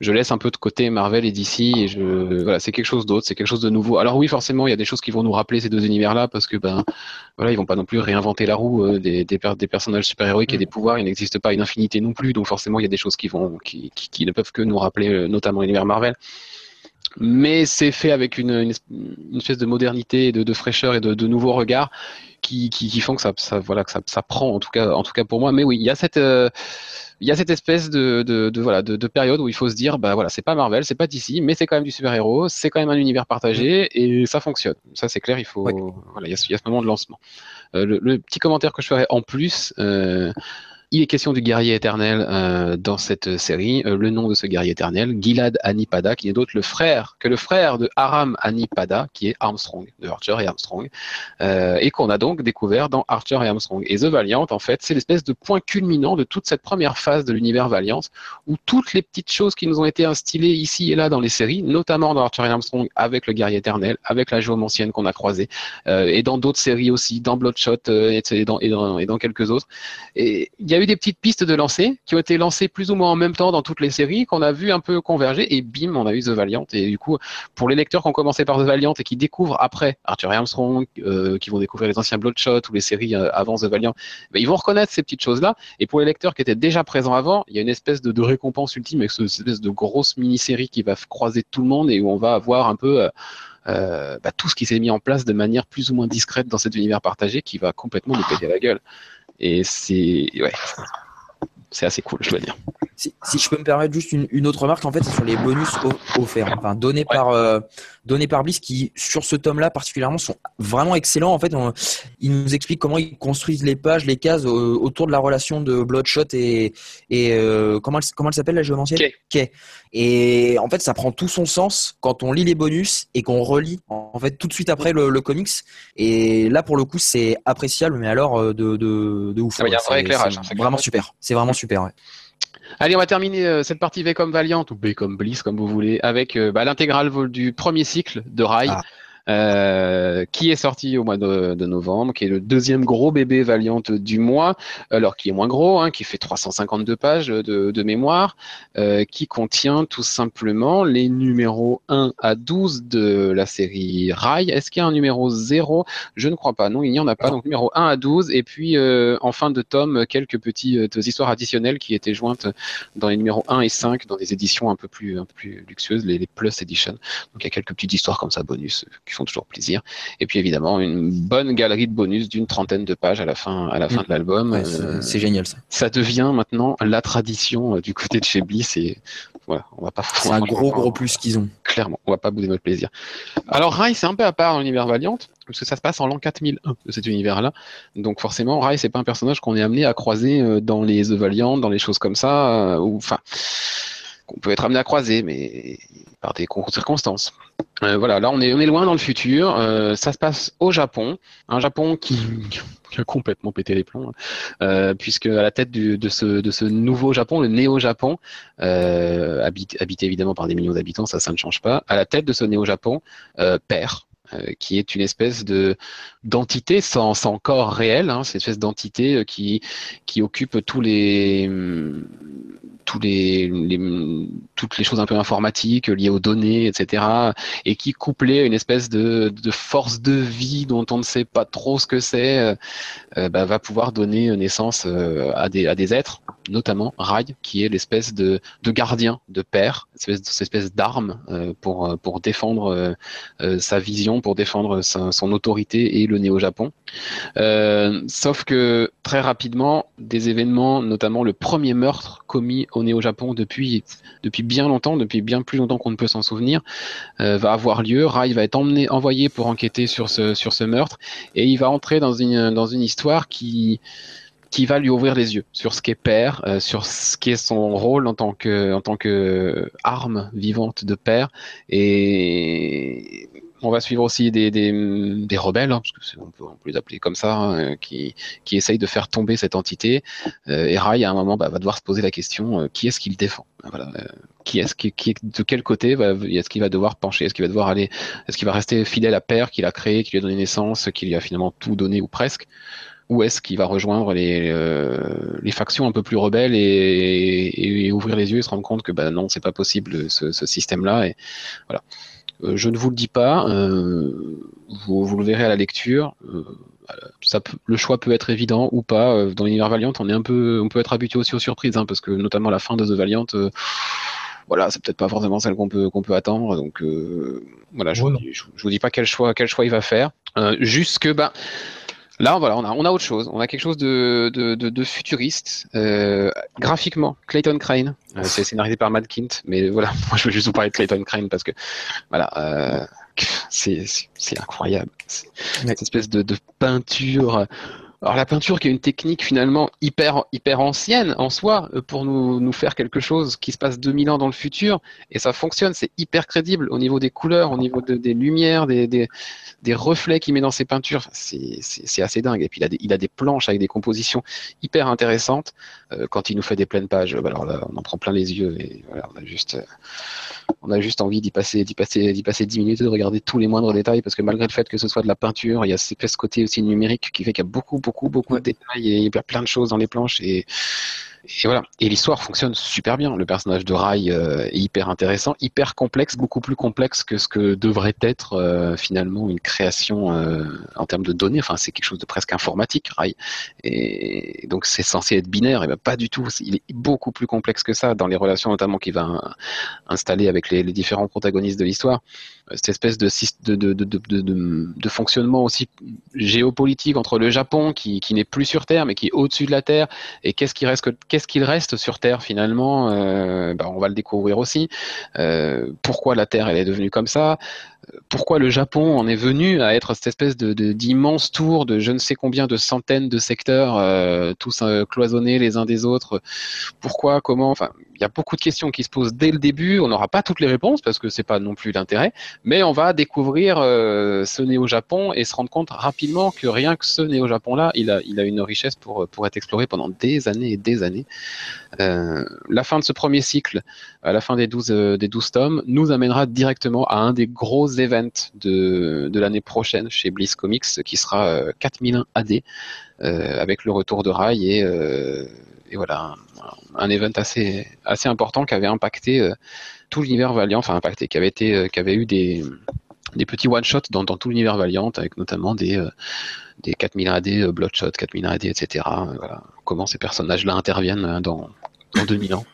je laisse un peu de côté Marvel et DC et je voilà c'est quelque chose d'autre c'est quelque chose de nouveau. Alors oui forcément il y a des choses qui vont nous rappeler ces deux univers là parce que ben voilà ils vont pas non plus réinventer la roue euh, des, des, des personnages super héroïques et mm. des pouvoirs. Il n'existe pas une infinité non plus. Donc forcément il y a des choses qui vont qui, qui, qui ne peuvent que nous rappeler euh, notamment l'univers Marvel mais c'est fait avec une, une, espèce de modernité, de, de fraîcheur et de, de nouveaux regards qui, qui, qui, font que ça, ça voilà que ça, ça, prend en tout cas en tout cas pour moi. Mais oui, il y a cette euh, il y a cette espèce de, de, voilà de, de, période où il faut se dire bah voilà c'est pas Marvel c'est pas DC mais c'est quand même du super héros c'est quand même un univers partagé et ça fonctionne. Ça c'est clair il faut voilà il y, a, il y, a, ce moment de lancement. Euh, le, le, petit commentaire que je ferai en plus euh, il est question du guerrier éternel euh, dans cette série. Euh, le nom de ce guerrier éternel, Gilad Anipada, qui n'est d'autre le frère que le frère de Aram Anipada, qui est Armstrong, de Archer et Armstrong, euh, et qu'on a donc découvert dans Archer et Armstrong. Et The Valiant, en fait, c'est l'espèce de point culminant de toute cette première phase de l'univers Valiant, où toutes les petites choses qui nous ont été instillées ici et là dans les séries, notamment dans Archer et Armstrong, avec le guerrier éternel, avec la géomancienne qu'on a croisée, et dans d'autres séries aussi, dans Bloodshot et, dans, et, dans, et dans quelques autres. Et il y a eu des petites pistes de lancer qui ont été lancées plus ou moins en même temps dans toutes les séries, qu'on a vu un peu converger, et bim, on a eu The Valiant. Et du coup, pour les lecteurs qui ont commencé par The Valiant et qui découvrent après Arthur Armstrong, euh, qui vont découvrir les anciens Bloodshot ou les séries euh, avant The Valiant, ben, ils vont reconnaître ces petites choses-là. Et pour les lecteurs qui étaient déjà présents avant, il y a une espèce de, récompense ultime avec cette espèce de grosse mini-série qui va croiser tout le monde et où on va avoir un peu... Euh, bah, tout ce qui s'est mis en place de manière plus ou moins discrète dans cet univers partagé qui va complètement nous péter la gueule. Et c'est ouais, c'est assez cool, je dois dire. Si, si, je peux me permettre juste une, une autre remarque, en fait, c'est sur les bonus offerts, enfin donnés ouais. par euh, donnés par Bliss, qui sur ce tome-là particulièrement sont vraiment excellents. En fait, on, ils nous expliquent comment ils construisent les pages, les cases euh, autour de la relation de Bloodshot et et euh, comment elle, comment elle s'appelle la géomancienne Kay. Kay. Et en fait, ça prend tout son sens quand on lit les bonus et qu'on relit en fait tout de suite après le, le comics. Et là, pour le coup, c'est appréciable, mais alors euh, de de, de ouf. Ah, il y a un vrai éclairage. C'est vraiment super. C'est vraiment super. Ouais. Allez, on va terminer euh, cette partie V comme Valiant ou B comme Bliss, comme vous voulez, avec euh, bah, l'intégrale du premier cycle de Rai. Ah. Euh, qui est sorti au mois de, novembre, qui est le deuxième gros bébé Valiant du mois, alors qui est moins gros, hein, qui fait 352 pages de, mémoire, euh, qui contient tout simplement les numéros 1 à 12 de la série Rai. Est-ce qu'il y a un numéro 0 Je ne crois pas, non, il n'y en a pas. Donc numéro 1 à 12, et puis euh, en fin de tome, quelques petites histoires additionnelles qui étaient jointes dans les numéros 1 et 5 dans des éditions un peu plus, un peu plus luxueuses, les, Plus Edition. Donc il y a quelques petites histoires comme ça, bonus, qui font toujours plaisir. Et puis évidemment une bonne galerie de bonus d'une trentaine de pages à la fin, à la fin mmh. de l'album. Ouais, c'est euh, génial ça. Ça devient maintenant la tradition euh, du côté de chez Bliss et voilà, on va pas. C'est un gros gros plus qu'ils ont. Clairement, on va pas bouder notre plaisir. Alors Rai c'est un peu à part dans l'univers Valiant parce que ça se passe en l'an 4001 de cet univers-là. Donc forcément, Rai, c'est pas un personnage qu'on est amené à croiser euh, dans les The Valiant, dans les choses comme ça, ou enfin qu'on peut être amené à croiser, mais par des circonstances. Euh, voilà, là on est, on est loin dans le futur. Euh, ça se passe au Japon, un Japon qui, a complètement pété les plombs, euh, puisque à la tête de, ce, de ce nouveau Japon, le néo-Japon, habité, habité, évidemment par des millions d'habitants, ça, ça ne change pas. À la tête de ce néo-Japon, père, qui est une espèce de d'entité sans, sans corps réel, hein, c'est une espèce d'entité qui qui occupe tous les tous les, toutes les choses un peu informatiques liées aux données, etc. Et qui couplé à une espèce de, de force de vie dont on ne sait pas trop ce que c'est, euh, euh, bah, va pouvoir donner naissance euh, à, des, à des êtres, notamment Rai, qui est l'espèce de, de gardien, de père, cette espèce, d'arme euh, pour, pour défendre euh, sa vision, pour défendre son autorité et le néo-Japon. sauf que très rapidement, des événements, notamment le premier meurtre commis au Néo-Japon depuis, depuis bien longtemps, depuis bien plus longtemps qu'on ne peut s'en souvenir, euh, va avoir lieu. Rai va être emmené, envoyé pour enquêter sur ce, sur ce meurtre et il va entrer dans une, dans une histoire qui, qui va lui ouvrir les yeux sur ce qu'est père, euh, sur ce qu'est son rôle en tant que en tant que arme vivante de père et on va suivre aussi des, rebelles, hein, parce que on peut, on peut, les appeler comme ça, hein, qui, qui essayent de faire tomber cette entité. Euh, et Rai, à un moment, bah, va devoir se poser la question euh, qui est-ce qu'il défend? Voilà, euh, Qui est-ce qui, qui, de quel côté va, est-ce qu'il va devoir pencher? Est-ce qu'il va devoir aller Est-ce qu'il va rester fidèle à Père, qu'il a créé, qui lui a donné naissance, qui lui a finalement tout donné ou presque? Ou est-ce qu'il va rejoindre les, les factions un peu plus rebelles et, ouvrir les yeux et se rendre compte que bah non, c'est pas possible ce, système-là. Je ne vous le dis pas, vous, vous, le verrez à la lecture ça le choix peut être évident ou pas. Euh, dans l'univers Valiant, on est un peu, on peut être habitué aussi aux surprises, hein, parce que notamment la fin de The Valiant, euh, voilà, c'est peut-être pas forcément celle qu'on peut qu'on peut attendre. Donc euh, voilà, je, ne vous dis pas quel choix quel choix il va faire. juste que bah Là, voilà, on a, on a autre chose. On a quelque chose de, de, de, futuriste. graphiquement, Clayton Crane, c'est scénarisé par Matt Kint, mais voilà, <laughs> moi je veux juste vous parler de Clayton Crane parce que, voilà, c'est incroyable. Cette espèce de, de, peinture. Alors la peinture qui est une technique finalement hyper hyper ancienne en soi euh, pour nous, faire quelque chose qui se passe 2000 ans dans le futur et ça fonctionne, c'est hyper crédible au niveau des couleurs, au niveau des lumières, des, reflets qu'il met dans ses peintures, c'est assez dingue. Et puis il a, des, planches avec des compositions hyper intéressantes. Euh, quand il nous fait des pleines pages, bah, on en prend plein les yeux et on a juste envie d'y passer, d'y passer, d'y passer 10 minutes de regarder tous les moindres détails parce que malgré le fait que ce soit de la peinture, il y a ce côté aussi numérique qui fait qu'il y a beaucoup, beaucoup, beaucoup de détails et il y a plein de choses dans les planches et et voilà. Et l'histoire fonctionne super bien. Le personnage de Rai euh, est hyper intéressant, hyper complexe, beaucoup plus complexe que ce que devrait être euh, finalement une création euh, en termes de données. Enfin, c'est quelque chose de presque informatique, Rai. Et donc c'est censé être binaire, et ben pas du tout. Il est beaucoup plus complexe que ça dans les relations notamment qu'il va installer avec les, différents protagonistes de l'histoire cette espèce de, fonctionnement aussi géopolitique entre le Japon qui, qui n'est plus sur Terre mais qui est au-dessus de la Terre et qu'est-ce qui reste qu'est-ce qu'il reste sur Terre finalement euh, bah, on va le découvrir aussi. Euh, pourquoi la Terre elle est devenue comme ça? Pourquoi le Japon en est venu à être cette espèce de d'immense tour de je ne sais combien de centaines de secteurs euh, tous cloisonnés les uns des autres? Pourquoi comment? Y a beaucoup de questions qui se posent dès le début on n'aura pas toutes les réponses parce que c'est pas non plus l'intérêt mais on va découvrir euh, ce néo-Japon et se rendre compte rapidement que rien que ce néo-Japon-là, il a, il a une richesse pour, pour être exploré pendant des années et des années. Euh, la fin de ce premier cycle, à la fin des 12, euh, des 12 tomes, nous amènera directement à un des gros events de, de l'année prochaine chez Bliss Comics, qui sera 4001 AD, avec le retour de Rai et, et voilà, un, un, event assez, assez important qui avait impacté tout l'univers Valiant, enfin impacté, qui avait été, euh, qui avait eu des, des petits one-shots dans, dans, tout l'univers Valiant, avec notamment des, euh, des 4000 AD, euh, Bloodshot, 4000 AD, etc. Voilà. Comment ces personnages-là interviennent dans, dans 2000 ans.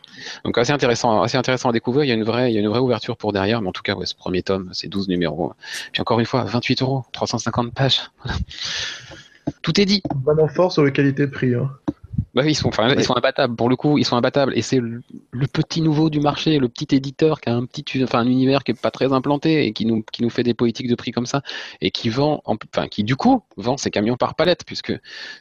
Donc assez intéressant, assez intéressant à découvrir. Il y a une vraie, il y a une vraie ouverture pour derrière, mais en tout cas, ce premier tome, c'est 12 numéros. Puis encore une fois, 28 euros, 350 pages. Tout est dit. Vraiment fort sur le qualité-prix. Hein. Bah ils sont, enfin, ils sont imbattables. Pour le coup, ils sont imbattables. Et c'est le, petit nouveau du marché, le petit éditeur qui a un petit, enfin, un univers qui est pas très implanté et qui nous, qui nous fait des politiques de prix comme ça et qui vend, enfin, qui du coup vend ses camions par palette puisque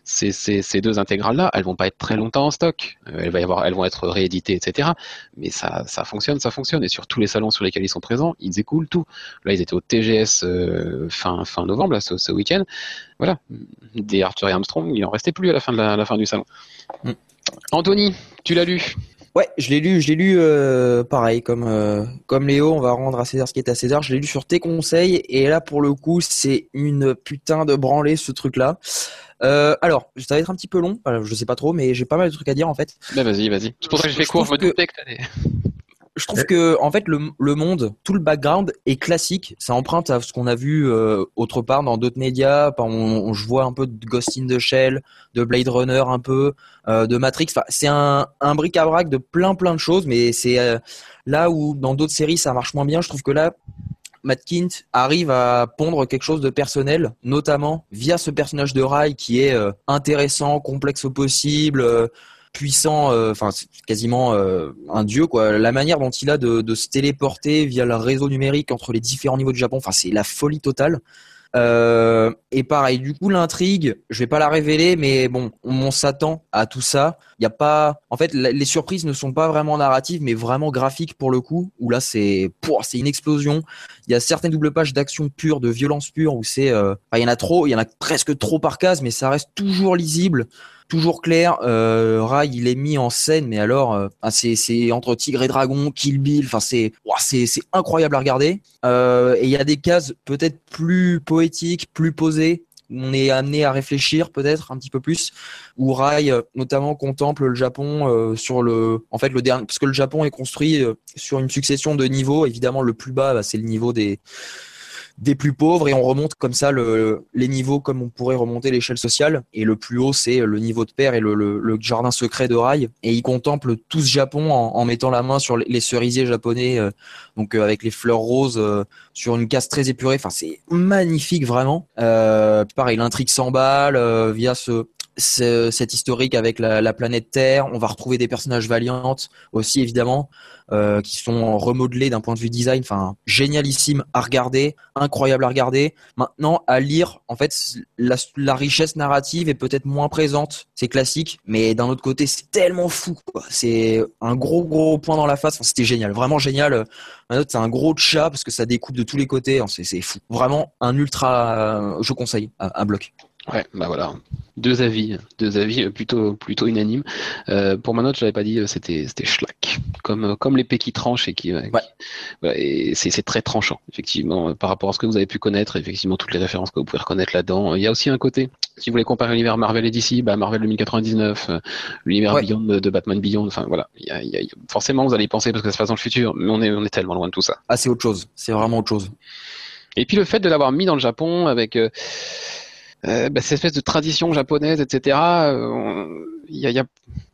ces, ces, ces deux intégrales là, elles vont pas être très longtemps en stock. Euh, elles, va y avoir, elles vont être rééditées, etc. Mais ça, ça fonctionne, ça fonctionne. Et sur tous les salons sur lesquels ils sont présents, ils écoulent tout. Là, ils étaient au TGS euh, fin, fin novembre, là, ce, ce week-end. Voilà, des Arthur et Armstrong, il en restait plus à la fin de la, la fin du salon. Mm. Anthony, tu l'as lu? Ouais, je l'ai lu, je l'ai lu euh, pareil comme euh, comme Léo, on va rendre à César ce qui est à César. Je l'ai lu sur tes conseils et là pour le coup c'est une putain de branlée ce truc là. Euh, alors, ça va être un petit peu long, je sais pas trop, mais j'ai pas mal de trucs à dire en fait. Bah vas-y, vas-y. C'est pour ça que je fais court, je me doutais que je trouve que en fait le, le, monde, tout le background est classique. Ça emprunte à ce qu'on a vu euh, autre part dans d'autres médias. On, on, je vois un peu de Ghost in the Shell, de Blade Runner un peu, euh, de Matrix. Enfin, c'est un, un bric-à-brac de plein plein de choses, mais c'est euh, là où dans d'autres séries ça marche moins bien. Je trouve que là, Matt Kint arrive à pondre quelque chose de personnel, notamment via ce personnage de Rai qui est euh, intéressant, complexe au possible puissant, euh, enfin quasiment euh, un dieu quoi. La manière dont il a de, se téléporter via le réseau numérique entre les différents niveaux du Japon, enfin c'est la folie totale. Euh, et pareil, du coup l'intrigue, je vais pas la révéler, mais bon, on, s'attend à tout ça. Il y a pas, en fait, les surprises ne sont pas vraiment narratives, mais vraiment graphiques pour le coup. Où là c'est, c'est une explosion. Il y a certaines doubles pages d'action pure, de violence pure, où c'est, il y en a trop, il y en a presque trop par case, mais ça reste toujours lisible toujours clair. Euh, Rai, il est mis en scène, mais alors, euh, c'est entre Tigre et Dragon, Kill Bill. Enfin, c'est c'est incroyable à regarder. Euh, et il y a des cases peut-être plus poétiques, plus posées, on est amené à réfléchir peut-être un petit peu plus. Où Rai notamment contemple le Japon sur le, en fait le dernier, parce que le Japon est construit sur une succession de niveaux. Évidemment, le plus bas, bah, c'est le niveau des des plus pauvres et on remonte comme ça le, les niveaux comme on pourrait remonter l'échelle sociale. Et le plus haut, c'est le niveau de père et le, le, jardin secret de Rai. Et il contemple tout ce Japon en, mettant la main sur les cerisiers japonais, euh, donc euh, avec les fleurs roses euh, sur une case très épurée. Enfin, c'est magnifique vraiment. pareil, l'intrigue s'emballe via ce, cette historique avec la, la, planète Terre. On va retrouver des personnages valiantes aussi évidemment. Euh, qui sont remodelés d'un point de vue design, enfin génialissime à regarder, incroyable à regarder. Maintenant, à lire, en fait, la, richesse narrative est peut-être moins présente, c'est classique, mais d'un autre côté, c'est tellement fou. C'est un gros gros point dans la face. C'était génial, vraiment génial. C'est un gros chat parce que ça découpe de tous les côtés. C'est fou. Vraiment un ultra. je conseille à bloc. Ouais, bah voilà, deux avis, deux avis plutôt plutôt unanimes. Euh, pour ma note, je l'avais pas dit, euh, c'était c'était schlag, comme euh, comme l'épée qui tranche et qui, ouais. et c'est c'est très tranchant effectivement par rapport à ce que vous avez pu connaître, effectivement toutes les références que vous pouvez reconnaître là-dedans. Il y a aussi un côté, si vous voulez comparer l'univers Marvel et DC, bah Marvel 2099, l'univers Beyond de, Batman Beyond, enfin voilà, il y a, y a, forcément vous allez y penser parce que ça se passe dans le futur, mais on est on est tellement loin de tout ça. Ah c'est autre chose, c'est vraiment autre chose. Et puis le fait de l'avoir mis dans le Japon avec euh, bah, cette espèce de tradition japonaise, etc. Euh, il y, a, y, a,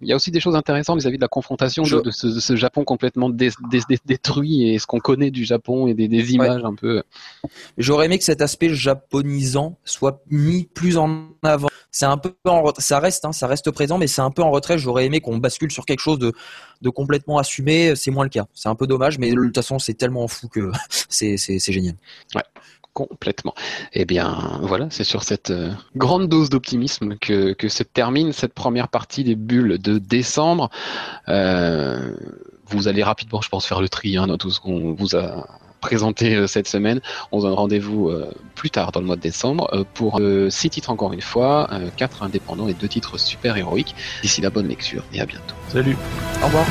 y, a, aussi des choses intéressantes vis-à-vis de la confrontation de, ce, de, ce, Japon complètement détruit et ce qu'on connaît du Japon et des, des images un peu. J'aurais aimé que cet aspect japonisant soit mis plus en avant. C'est un peu en ça reste, hein, ça reste présent, mais c'est un peu en retrait. J'aurais aimé qu'on bascule sur quelque chose de, de complètement assumé. C'est moins le cas. C'est un peu dommage, mais de toute façon, c'est tellement fou que <laughs> c'est génial. Ouais complètement. Eh bien, voilà, c'est sur cette euh, grande dose d'optimisme que, que, se termine cette première partie des bulles de décembre. Euh, vous allez rapidement, je pense, faire le tri hein, dans tout ce qu'on vous a présenté euh, cette semaine. On se donne rendez-vous plus tard dans le mois de décembre pour six titres encore une fois, quatre indépendants et deux titres super héroïques. D'ici la bonne lecture et à bientôt. Salut. Au revoir.